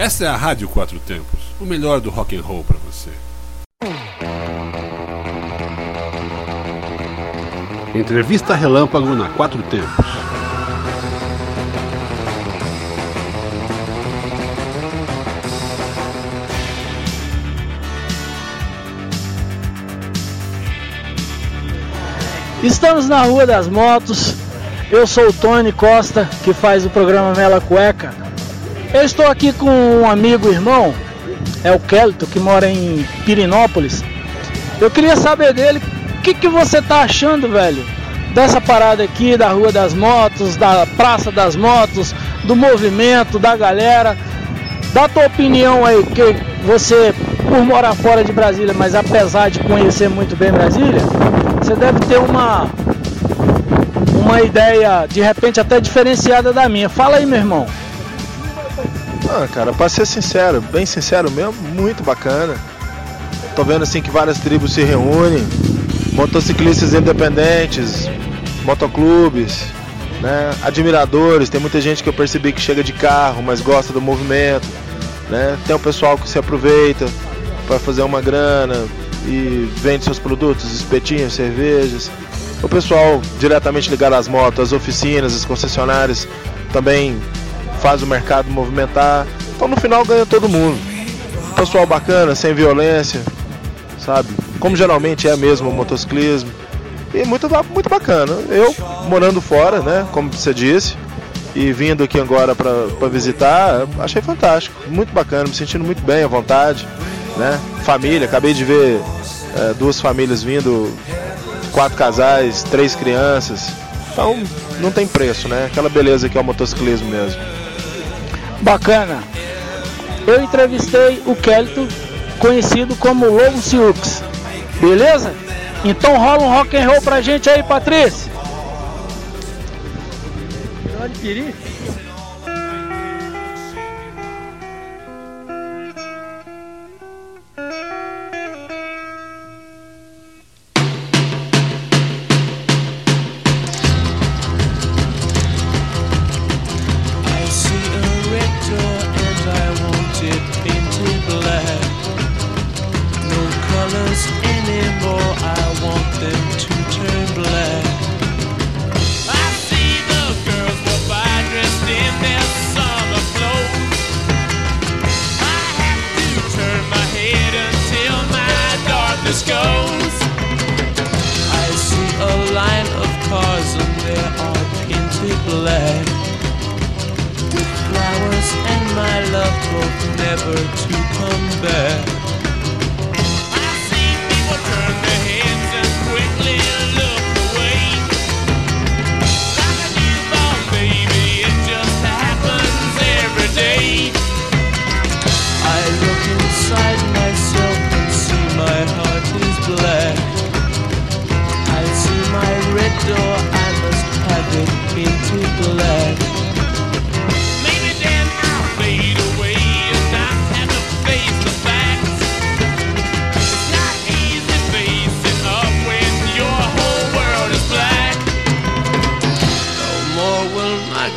Essa é a Rádio Quatro Tempos, o melhor do rock and roll para você. Entrevista Relâmpago na Quatro Tempos. Estamos na Rua das Motos. Eu sou o Tony Costa, que faz o programa Mela Cueca. Eu estou aqui com um amigo irmão, é o Kelto, que mora em Pirinópolis. Eu queria saber dele o que, que você tá achando, velho, dessa parada aqui da Rua das Motos, da Praça das Motos, do movimento, da galera. Dá tua opinião aí, que você, por morar fora de Brasília, mas apesar de conhecer muito bem Brasília, você deve ter uma uma ideia de repente até diferenciada da minha. Fala aí, meu irmão. Ah, cara, pra ser sincero, bem sincero mesmo, muito bacana. Tô vendo assim que várias tribos se reúnem, motociclistas independentes, motoclubes, né? Admiradores, tem muita gente que eu percebi que chega de carro, mas gosta do movimento, né? Tem o pessoal que se aproveita para fazer uma grana e vende seus produtos, espetinhos, cervejas. O pessoal diretamente ligado às motos, as oficinas, as concessionárias também faz o mercado movimentar. Então no final ganha todo mundo. Pessoal bacana, sem violência, sabe? Como geralmente é mesmo o motociclismo. E muito, muito bacana. Eu morando fora, né? Como você disse, e vindo aqui agora para visitar, achei fantástico. Muito bacana, me sentindo muito bem à vontade. Né? Família, acabei de ver é, duas famílias vindo, quatro casais, três crianças. Então não tem preço, né? Aquela beleza que é o motociclismo mesmo. Bacana. Eu entrevistei o Kelto, conhecido como Lobo Siux. Beleza? Então rola um rock and roll pra gente aí, Patrícia. Pode windows. I see a line of cars and they are painted black. With flowers and my love hope never to come back.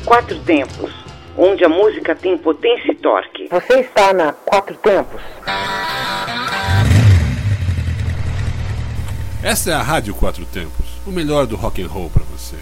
Quatro Tempos, onde a música tem potência e torque. Você está na Quatro Tempos? Essa é a Rádio Quatro Tempos, o melhor do rock and roll para você.